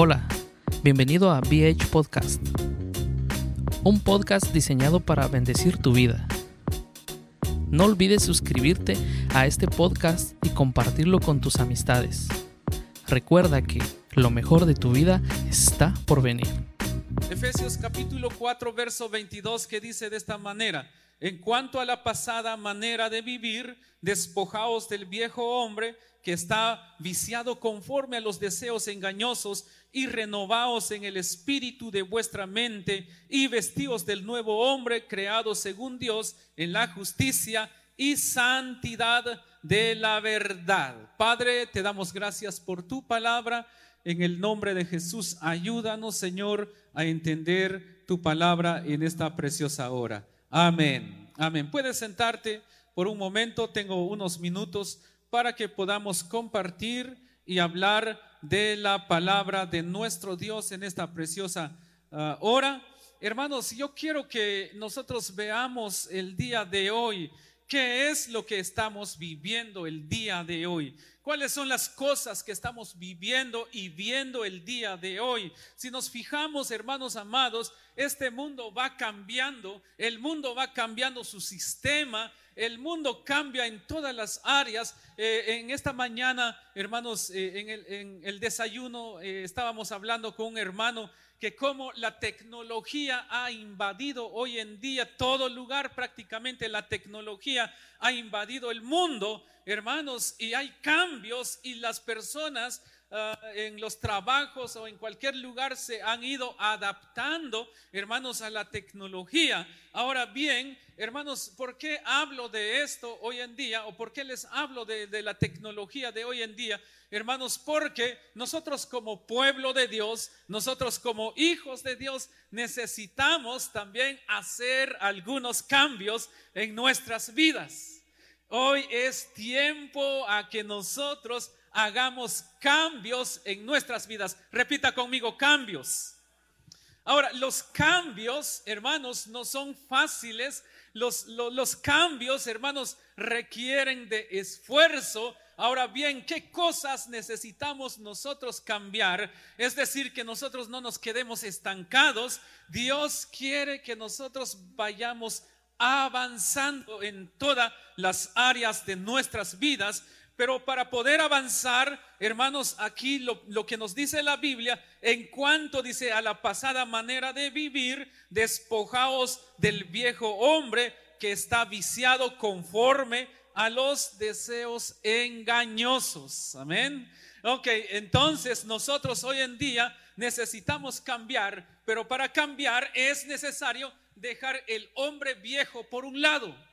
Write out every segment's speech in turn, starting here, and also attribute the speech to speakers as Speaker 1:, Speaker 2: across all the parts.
Speaker 1: Hola, bienvenido a BH Podcast, un podcast diseñado para bendecir tu vida. No olvides suscribirte a este podcast y compartirlo con tus amistades. Recuerda que lo mejor de tu vida está por venir.
Speaker 2: Efesios capítulo 4, verso 22, que dice de esta manera, en cuanto a la pasada manera de vivir, despojaos del viejo hombre que está viciado conforme a los deseos engañosos y renovaos en el espíritu de vuestra mente y vestíos del nuevo hombre creado según Dios en la justicia y santidad de la verdad. Padre, te damos gracias por tu palabra. En el nombre de Jesús, ayúdanos, Señor, a entender tu palabra en esta preciosa hora. Amén. Amén. Puedes sentarte por un momento. Tengo unos minutos para que podamos compartir y hablar de la palabra de nuestro Dios en esta preciosa ah, hora. Hermanos, yo quiero que nosotros veamos el día de hoy, qué es lo que estamos viviendo el día de hoy. ¿Cuáles son las cosas que estamos viviendo y viendo el día de hoy? Si nos fijamos, hermanos amados, este mundo va cambiando, el mundo va cambiando su sistema, el mundo cambia en todas las áreas. Eh, en esta mañana, hermanos, eh, en, el, desayuno eh, estábamos hablando con un hermano que como la tecnología ha invadido hoy en día todo lugar, prácticamente la tecnología ha invadido el mundo, hermanos, y hay cambios y las personas Ah, en los trabajos o en cualquier lugar se han ido adaptando, hermanos, a la tecnología. Ahora bien, hermanos, ¿por qué hablo de esto hoy en día o por qué les hablo de, de la tecnología de hoy en día? Hermanos, porque nosotros como pueblo de Dios, nosotros como hijos de Dios, necesitamos también hacer algunos cambios en nuestras vidas. Hoy es tiempo a que nosotros hagamos cambios en nuestras vidas. Repita conmigo, cambios. Ahora, los cambios, hermanos, no son fáciles. Los, los, cambios, hermanos, requieren de esfuerzo. Ahora bien, ¿qué cosas necesitamos nosotros cambiar? Es decir, que nosotros no nos quedemos estancados. Dios quiere que nosotros vayamos avanzando en todas las áreas de nuestras vidas. Pero para poder avanzar, hermanos, aquí lo, que nos dice la Biblia, en cuanto dice a la pasada manera de vivir, despojaos del viejo hombre que está viciado conforme a los deseos engañosos. Amén. Ok, entonces nosotros hoy en día necesitamos cambiar, pero para cambiar es necesario dejar el hombre viejo por un lado.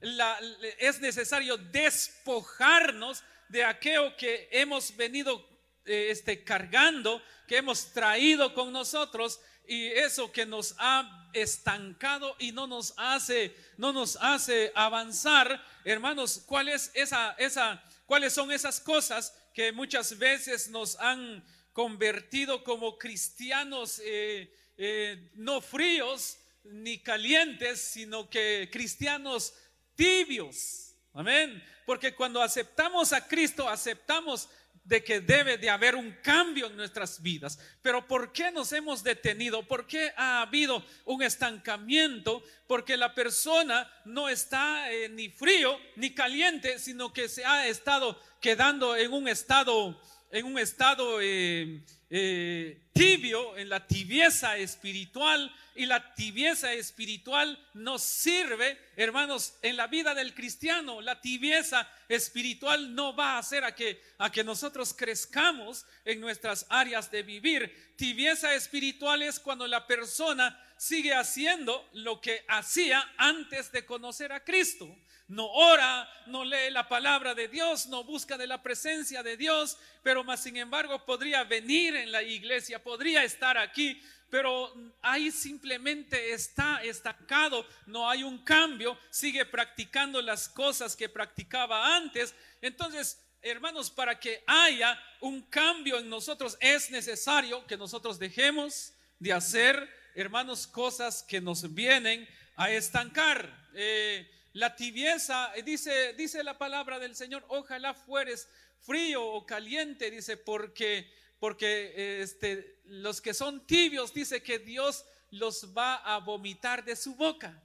Speaker 2: Es necesario despojarnos de aquello que hemos venido eh, este, cargando, que hemos traído con nosotros y eso que nos ha estancado y no nos hace, no nos hace avanzar. Hermanos, ¿cuál es esa, esa, ¿cuáles son esas cosas que muchas veces nos han convertido como cristianos eh, eh, no fríos ni calientes, sino que cristianos tibios? Amén. Porque cuando aceptamos a Cristo, aceptamos de que debe de haber un cambio en nuestras vidas. Pero ¿por qué nos hemos detenido? ¿Por qué ha habido un estancamiento? Porque la persona no está eh, ni frío ni caliente, sino que se ha estado quedando en un estado, en un estado eh, eh, tibio, en la tibieza espiritual. Y la tibieza espiritual nos sirve, hermanos, en la vida del cristiano. La tibieza espiritual no va a hacer a que, a que nosotros crezcamos en nuestras áreas de vivir. Tibieza espiritual es cuando la persona sigue haciendo lo que hacía antes de conocer a Cristo no ora, no lee la palabra de Dios, no busca de la presencia de Dios, pero más sin embargo podría venir en la iglesia, podría estar aquí, pero ahí simplemente está estancado, no hay un cambio, sigue practicando las cosas que practicaba antes. Entonces, hermanos, para que haya un cambio en nosotros es necesario que nosotros dejemos de hacer, hermanos, cosas que nos vienen a estancar. Eh, la tibieza, eh, dice, dice la palabra del Señor, ojalá fueres frío o caliente, dice, porque, porque este, los que son tibios, dice que Dios los va a vomitar de su boca.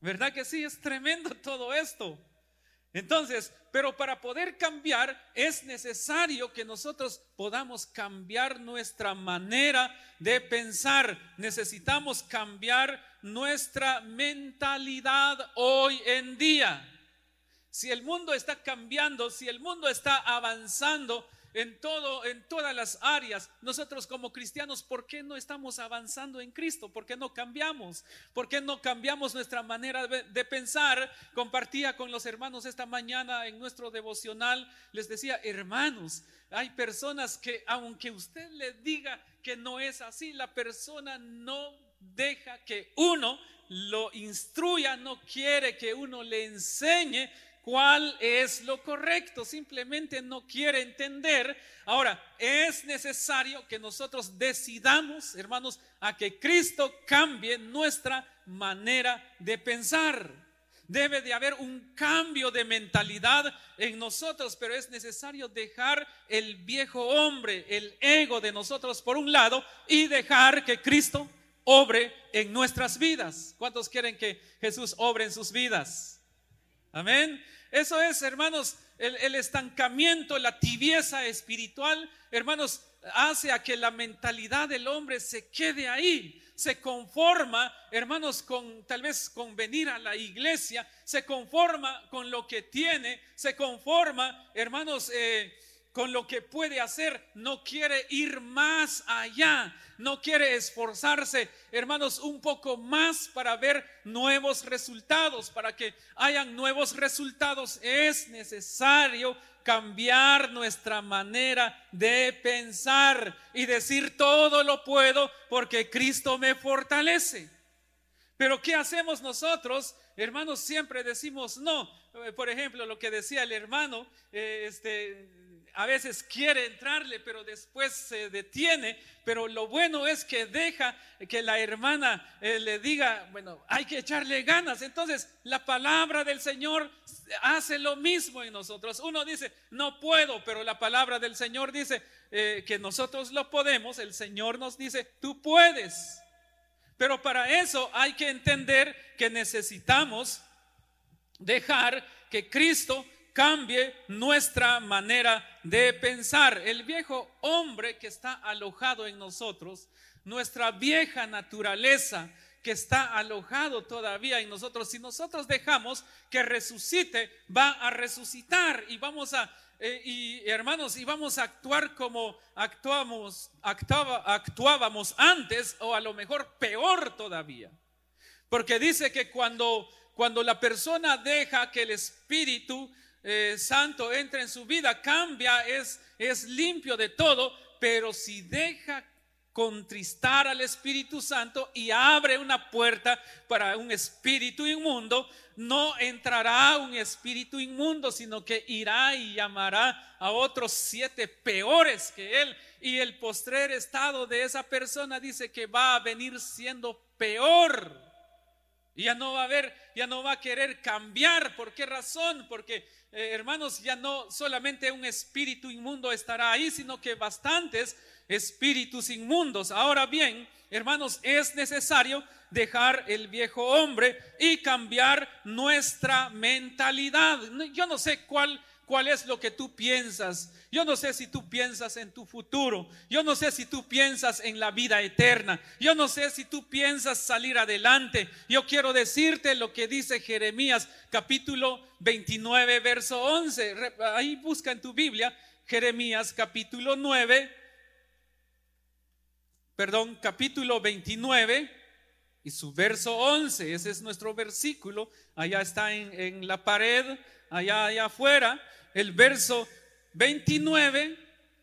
Speaker 2: ¿Verdad que sí? Es tremendo todo esto. Entonces, pero para poder cambiar es necesario que nosotros podamos cambiar nuestra manera de pensar. Necesitamos cambiar nuestra mentalidad hoy en día. Si el mundo está cambiando, si el mundo está avanzando, en todo, en todas las áreas. Nosotros como cristianos, ¿por qué no estamos avanzando en Cristo? ¿Por qué no cambiamos? ¿Por qué no cambiamos nuestra manera de, pensar? Compartía con los hermanos esta mañana en nuestro devocional, les decía, hermanos, hay personas que aunque usted le diga que no es así, la persona no deja que uno lo instruya, no quiere que uno le enseñe cuál es lo correcto, simplemente no quiere entender. Ahora, es necesario que nosotros decidamos, hermanos, a que Cristo cambie nuestra manera de pensar. Debe de haber un cambio de mentalidad en nosotros, pero es necesario dejar el viejo hombre, el ego de nosotros por un lado y dejar que Cristo obre en nuestras vidas. ¿Cuántos quieren que Jesús obre en sus vidas? Amén. Eso es, hermanos, el, estancamiento, la tibieza espiritual, hermanos, hace a que la mentalidad del hombre se quede ahí, se conforma, hermanos, con tal vez con venir a la iglesia, se conforma con lo que tiene, se conforma, hermanos, eh, con lo que puede hacer, no quiere ir más allá, no quiere esforzarse, hermanos, un poco más para ver nuevos resultados. Para que hayan nuevos resultados es necesario cambiar nuestra manera de pensar y decir todo lo puedo porque Cristo me fortalece. Pero ¿qué hacemos nosotros? Hermanos, siempre decimos no. Por ejemplo, lo que decía el hermano, eh, este, a veces quiere entrarle, pero después se detiene. Pero lo bueno es que deja que la hermana eh, le diga, bueno, hay que echarle ganas. Entonces, la palabra del Señor hace lo mismo en nosotros. Uno dice, no puedo, pero la palabra del Señor dice eh, que nosotros lo podemos. El Señor nos dice, tú puedes. Pero para eso hay que entender que necesitamos dejar que Cristo cambie nuestra manera de pensar. El viejo hombre que está alojado en nosotros, nuestra vieja naturaleza que está alojado todavía en nosotros, si nosotros dejamos que resucite, va a resucitar y vamos a, eh, y hermanos, íbamos a actuar como actuamos, actuaba, actuábamos antes o a lo mejor peor todavía. Porque dice que cuando, cuando la persona deja que el Espíritu eh, Santo entre en su vida, cambia, es, es limpio de todo, pero si deja contristar al Espíritu Santo y abre una puerta para un espíritu inmundo, no entrará un espíritu inmundo, sino que irá y llamará a otros siete peores que él. Y el postrer estado de esa persona dice que va a venir siendo peor. Ya no va a haber, ya no va a querer cambiar. ¿Por qué razón? Porque, eh, hermanos, ya no solamente un espíritu inmundo estará ahí, sino que bastantes espíritus inmundos. Ahora bien, hermanos, es necesario dejar el viejo hombre y cambiar nuestra mentalidad. Yo no sé cuál cuál es lo que tú piensas. Yo no sé si tú piensas en tu futuro. Yo no sé si tú piensas en la vida eterna. Yo no sé si tú piensas salir adelante. Yo quiero decirte lo que dice Jeremías capítulo 29, verso 11. Ahí busca en tu Biblia Jeremías capítulo 9, perdón, capítulo 29 y su verso 11, ese es nuestro versículo, allá está en, la pared, allá, allá afuera, el verso 29,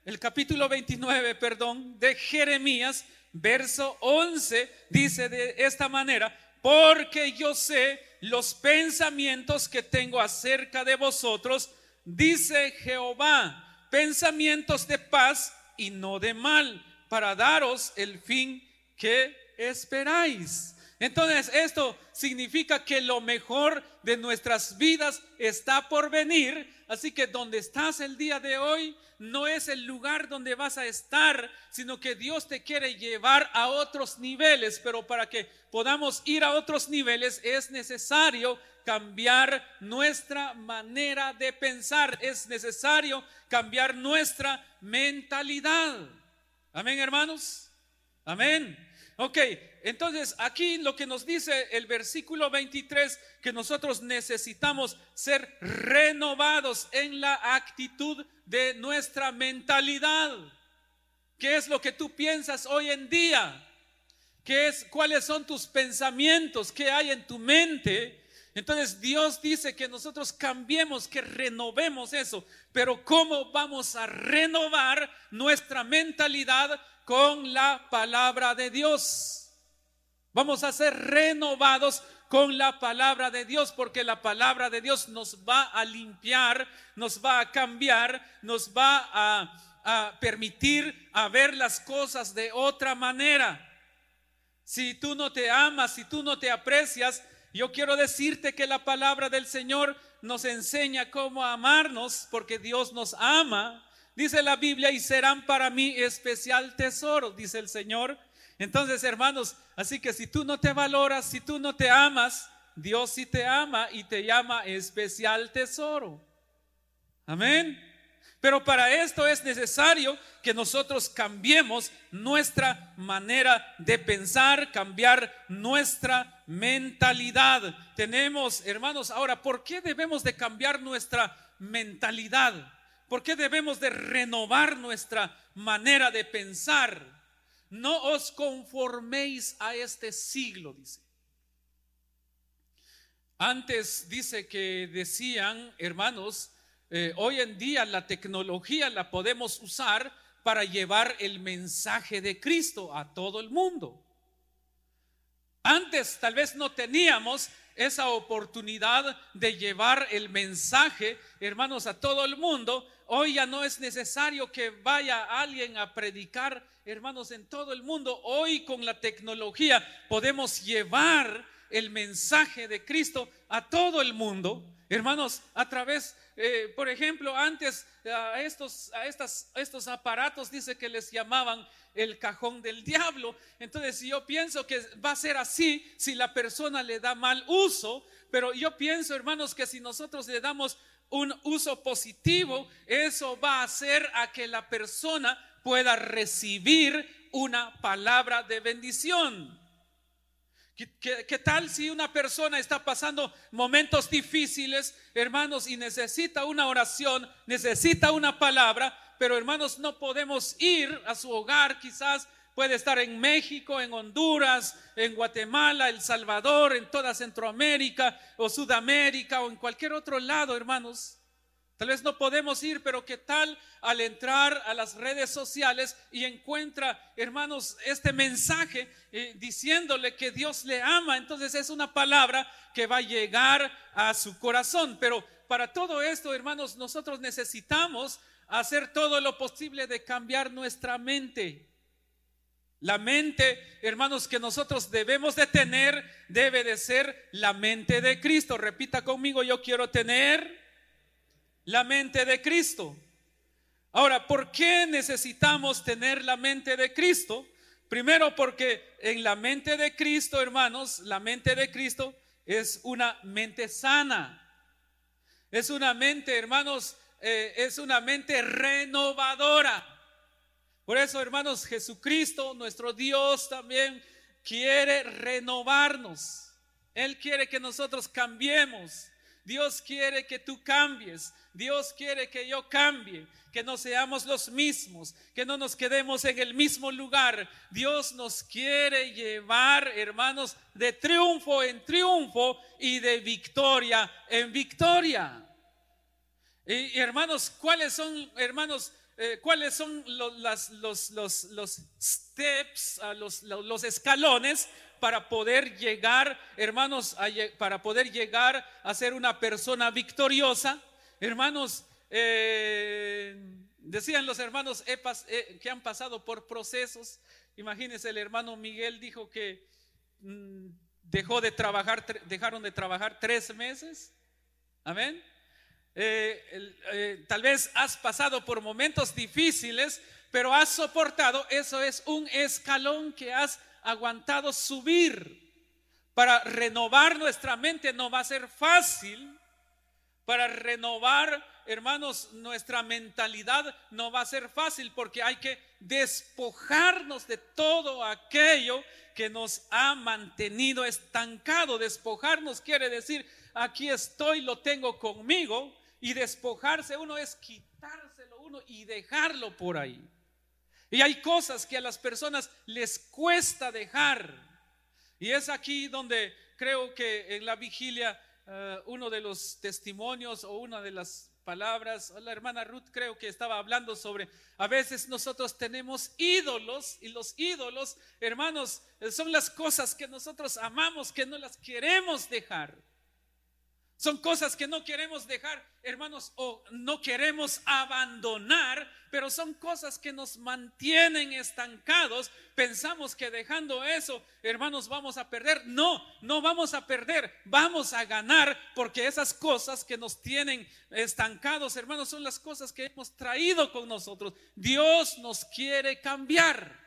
Speaker 2: el capítulo 29, perdón, de Jeremías, verso 11, dice de esta manera, porque yo sé los pensamientos que tengo acerca de vosotros, dice Jehová, pensamientos de paz y no de mal para daros el fin que esperáis. Entonces, esto significa que lo mejor de nuestras vidas está por venir. Así que donde estás el día de hoy no es el lugar donde vas a estar, sino que Dios te quiere llevar a otros niveles. Pero para que podamos ir a otros niveles es necesario cambiar nuestra manera de pensar. Es necesario cambiar nuestra mentalidad. Amén, hermanos. Amén. Ok, entonces aquí lo que nos dice el versículo 23, que nosotros necesitamos ser renovados en la actitud de nuestra mentalidad. ¿Qué es lo que tú piensas hoy en día? ¿Qué es, ¿Cuáles son tus pensamientos? ¿Qué hay en tu mente? Entonces Dios dice que nosotros cambiemos, que renovemos eso. Pero ¿cómo vamos a renovar nuestra mentalidad con la palabra de Dios? Vamos a ser renovados con la palabra de Dios, porque la palabra de Dios nos va a limpiar, nos va a cambiar, nos va a, permitir a ver las cosas de otra manera. Si tú no te amas, si tú no te aprecias, yo quiero decirte que la palabra del Señor nos enseña cómo amarnos porque Dios nos ama. Dice la Biblia, y serán para mí especial tesoro, dice el Señor. Entonces, hermanos, así que si tú no te valoras, si tú no te amas, Dios sí te ama y te llama especial tesoro. Amén. Pero para esto es necesario que nosotros cambiemos nuestra manera de pensar, cambiar nuestra mentalidad. Tenemos, hermanos, ahora, ¿por qué debemos de cambiar nuestra mentalidad? ¿Por qué debemos de renovar nuestra manera de pensar? No os conforméis a este siglo, dice. Antes dice que decían, hermanos, eh, hoy en día la tecnología la podemos usar para llevar el mensaje de Cristo a todo el mundo. Antes tal vez no teníamos esa oportunidad de llevar el mensaje, hermanos, a todo el mundo. Hoy ya no es necesario que vaya alguien a predicar, hermanos, en todo el mundo. Hoy con la tecnología podemos llevar el mensaje de Cristo a todo el mundo, hermanos, a través eh, por ejemplo, antes a estos, a, estas, estos aparatos dice que les llamaban el cajón del diablo. Entonces yo pienso que va a ser así si la persona le da mal uso, pero yo pienso, hermanos, que si nosotros le damos un uso positivo, eso va a hacer a que la persona pueda recibir una palabra de bendición. ¿Qué, tal si una persona está pasando momentos difíciles, hermanos, y necesita una oración, necesita una palabra, pero hermanos, no podemos ir a su hogar, quizás puede estar en México, en Honduras, en Guatemala, El Salvador, en toda Centroamérica o Sudamérica o en cualquier otro lado, hermanos. Tal vez no podemos ir, pero ¿qué tal al entrar a las redes sociales y encuentra, hermanos, este mensaje eh, diciéndole que Dios le ama? Entonces es una palabra que va a llegar a su corazón. Pero para todo esto, hermanos, nosotros necesitamos hacer todo lo posible de cambiar nuestra mente. La mente, hermanos, que nosotros debemos de tener, debe de ser la mente de Cristo. Repita conmigo, yo quiero tener la mente de Cristo. Ahora, ¿por qué necesitamos tener la mente de Cristo? Primero porque en la mente de Cristo, hermanos, la mente de Cristo es una mente sana. Es una mente, hermanos, eh, es una mente renovadora. Por eso, hermanos, Jesucristo, nuestro Dios, también quiere renovarnos. Él quiere que nosotros cambiemos. Dios quiere que tú cambies. Dios quiere que yo cambie, que no seamos los mismos, que no nos quedemos en el mismo lugar. Dios nos quiere llevar, hermanos, de triunfo en triunfo y de victoria en victoria. Y, hermanos, ¿cuáles son, hermanos, eh, cuáles son los, los, los, los steps, los, los escalones para poder llegar, hermanos, para poder llegar a ser una persona victoriosa? Hermanos, eh, decían los hermanos eh, que han pasado por procesos. Imagínense, el hermano Miguel dijo que mm, dejó de trabajar, dejaron de trabajar tres meses. Amén. Eh, tal vez has pasado por momentos difíciles, pero has soportado. Eso es un escalón que has aguantado subir. Para renovar nuestra mente no va a ser fácil para renovar, hermanos, nuestra mentalidad no va a ser fácil porque hay que despojarnos de todo aquello que nos ha mantenido estancados. Despojarnos quiere decir, aquí estoy, lo tengo conmigo. Y despojarse uno es quitárselo uno y dejarlo por ahí. Y hay cosas que a las personas les cuesta dejar. Y es aquí donde creo que en la vigilia eh, uno de los testimonios o una de las palabras, la hermana Ruth creo que estaba hablando sobre, a veces nosotros tenemos ídolos y los ídolos, hermanos, eh, son las cosas que nosotros amamos, que no las queremos dejar. Son cosas que no queremos dejar, hermanos, o no queremos abandonar, pero son cosas que nos mantienen estancados. Pensamos que dejando eso, hermanos, vamos a perder. No, no vamos a perder, vamos a ganar, porque esas cosas que nos tienen estancados, hermanos, son las cosas que hemos traído con nosotros. Dios nos quiere cambiar.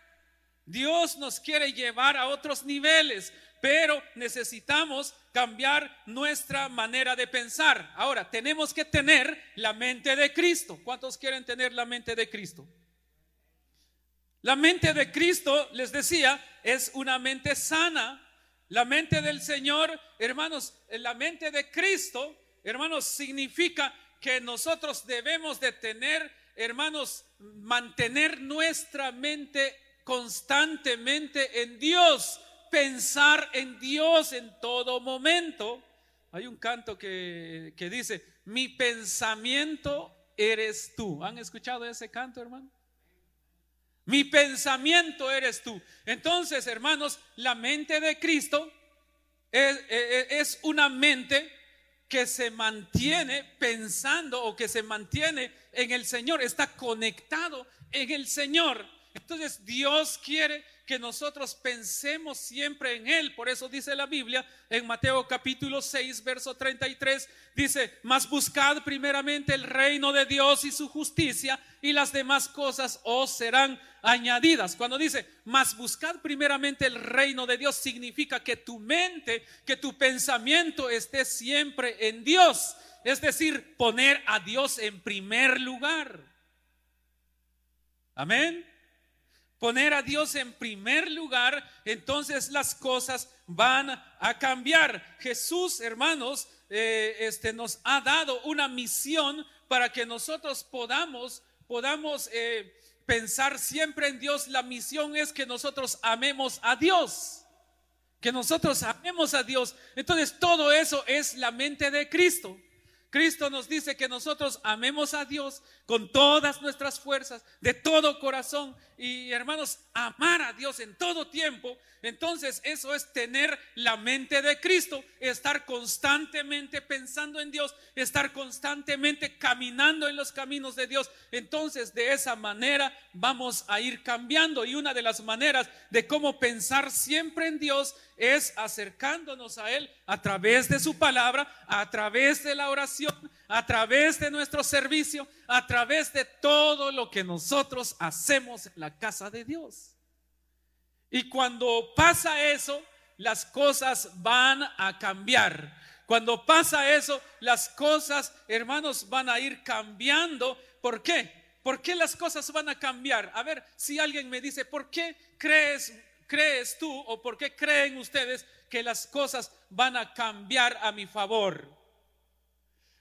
Speaker 2: Dios nos quiere llevar a otros niveles pero necesitamos cambiar nuestra manera de pensar. Ahora, tenemos que tener la mente de Cristo. ¿Cuántos quieren tener la mente de Cristo? La mente de Cristo, les decía, es una mente sana. La mente del Señor, hermanos, la mente de Cristo, hermanos, significa que nosotros debemos de tener, hermanos, mantener nuestra mente constantemente en Dios pensar en Dios en todo momento. Hay un canto que, dice, mi pensamiento eres tú. ¿Han escuchado ese canto, hermano? Mi pensamiento eres tú. Entonces, hermanos, la mente de Cristo es, es, una mente que se mantiene pensando o que se mantiene en el Señor, está conectado en el Señor. Entonces Dios quiere que nosotros pensemos siempre en Él. Por eso dice la Biblia en Mateo capítulo 6, verso 33, dice, mas buscad primeramente el reino de Dios y su justicia y las demás cosas os serán añadidas. Cuando dice, mas buscad primeramente el reino de Dios, significa que tu mente, que tu pensamiento esté siempre en Dios. Es decir, poner a Dios en primer lugar. Amén. Poner a Dios en primer lugar, entonces las cosas van a cambiar. Jesús, hermanos, eh, este, nos ha dado una misión para que nosotros podamos, podamos eh, pensar siempre en Dios. La misión es que nosotros amemos a Dios. Que nosotros amemos a Dios. Entonces todo eso es la mente de Cristo. Cristo nos dice que nosotros amemos a Dios con todas nuestras fuerzas, de todo corazón. Y hermanos, amar a Dios en todo tiempo. Entonces eso es tener la mente de Cristo, estar constantemente pensando en Dios, estar constantemente caminando en los caminos de Dios. Entonces de esa manera vamos a ir cambiando. Y una de las maneras de cómo pensar siempre en Dios es acercándonos a Él a través de su palabra, a través de la oración, a través de nuestro servicio, a través de todo lo que nosotros hacemos en la casa de Dios. Y cuando pasa eso, las cosas van a cambiar. Cuando pasa eso, las cosas, hermanos, van a ir cambiando. ¿Por qué? ¿Por qué las cosas van a cambiar? A ver, si alguien me dice, ¿por qué crees crees tú o por qué creen ustedes que las cosas van a cambiar a mi favor?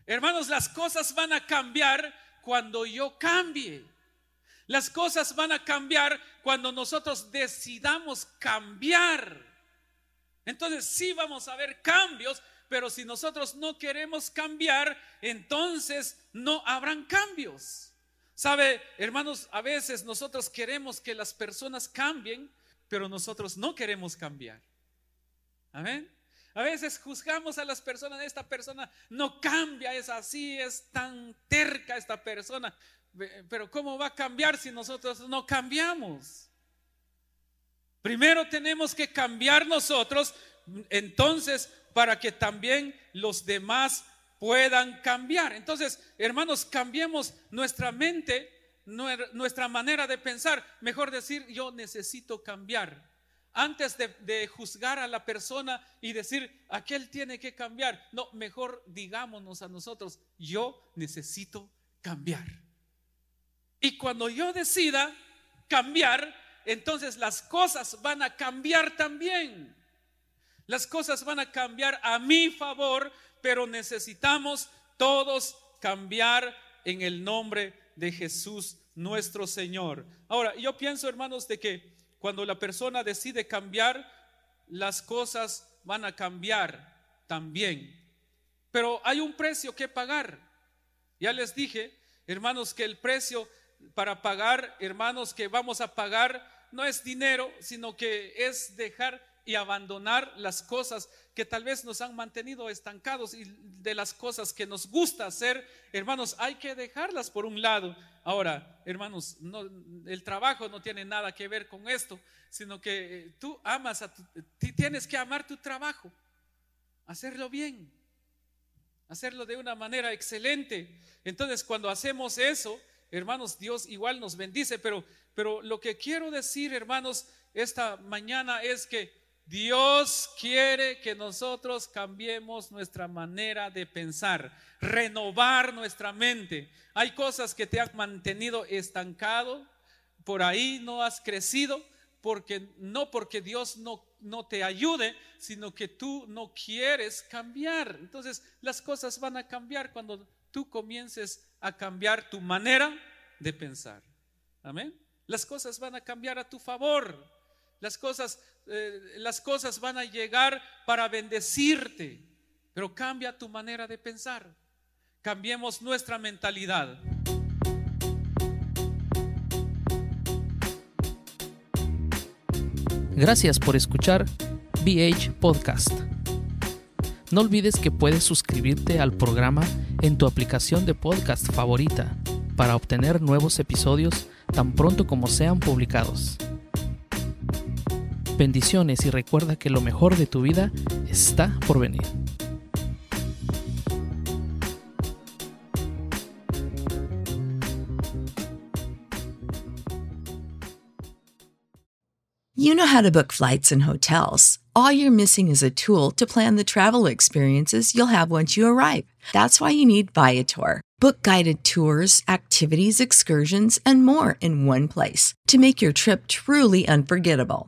Speaker 2: Hermanos, las cosas van a cambiar cuando yo cambie. Las cosas van a cambiar cuando nosotros decidamos cambiar. Entonces sí vamos a ver cambios, pero si nosotros no queremos cambiar, entonces no habrán cambios. Sabe, hermanos, a veces nosotros queremos que las personas cambien, pero nosotros no queremos cambiar. Amén. A veces juzgamos a las personas, esta persona no cambia, es así, es tan terca esta persona. Pero ¿cómo va a cambiar si nosotros no cambiamos? Primero tenemos que cambiar nosotros, entonces, para que también los demás puedan cambiar. Entonces, hermanos, cambiemos nuestra mente nuestra manera de pensar. Mejor decir, yo necesito cambiar. Antes de, juzgar a la persona y decir, aquel tiene que cambiar. No, mejor digámonos a nosotros, yo necesito cambiar. Y cuando yo decida cambiar, entonces las cosas van a cambiar también. Las cosas van a cambiar a mi favor, pero necesitamos todos cambiar en el nombre de Jesús nuestro Señor. Ahora, yo pienso, hermanos, de que cuando la persona decide cambiar, las cosas van a cambiar también. Pero hay un precio que pagar. Ya les dije, hermanos, que el precio para pagar, hermanos, que vamos a pagar no es dinero, sino que es dejar y abandonar las cosas que tal vez nos han mantenido estancados y de las cosas que nos gusta hacer, hermanos, hay que dejarlas por un lado. Ahora, hermanos, no, el trabajo no tiene nada que ver con esto, sino que eh, tú amas a tu, tienes que amar tu trabajo, hacerlo bien, hacerlo de una manera excelente. Entonces, cuando hacemos eso, hermanos, Dios igual nos bendice, pero, pero lo que quiero decir, hermanos, esta mañana es que Dios quiere que nosotros cambiemos nuestra manera de pensar, renovar nuestra mente. Hay cosas que te han mantenido estancado, por ahí no has crecido, porque no porque Dios no, no te ayude, sino que tú no quieres cambiar. Entonces las cosas van a cambiar cuando tú comiences a cambiar tu manera de pensar. Amén. Las cosas van a cambiar a tu favor. Las cosas, eh, las cosas van a llegar para bendecirte, pero cambia tu manera de pensar. Cambiemos nuestra mentalidad.
Speaker 1: Gracias por escuchar BH Podcast. No olvides que puedes suscribirte al programa en tu aplicación de podcast favorita para obtener nuevos episodios tan pronto como sean publicados. Bendiciones y recuerda que lo mejor de tu vida está por venir.
Speaker 3: You know how to book flights and hotels. All you're missing is a tool to plan the travel experiences you'll have once you arrive. That's why you need Viator. Book guided tours, activities, excursions, and more in one place to make your trip truly unforgettable.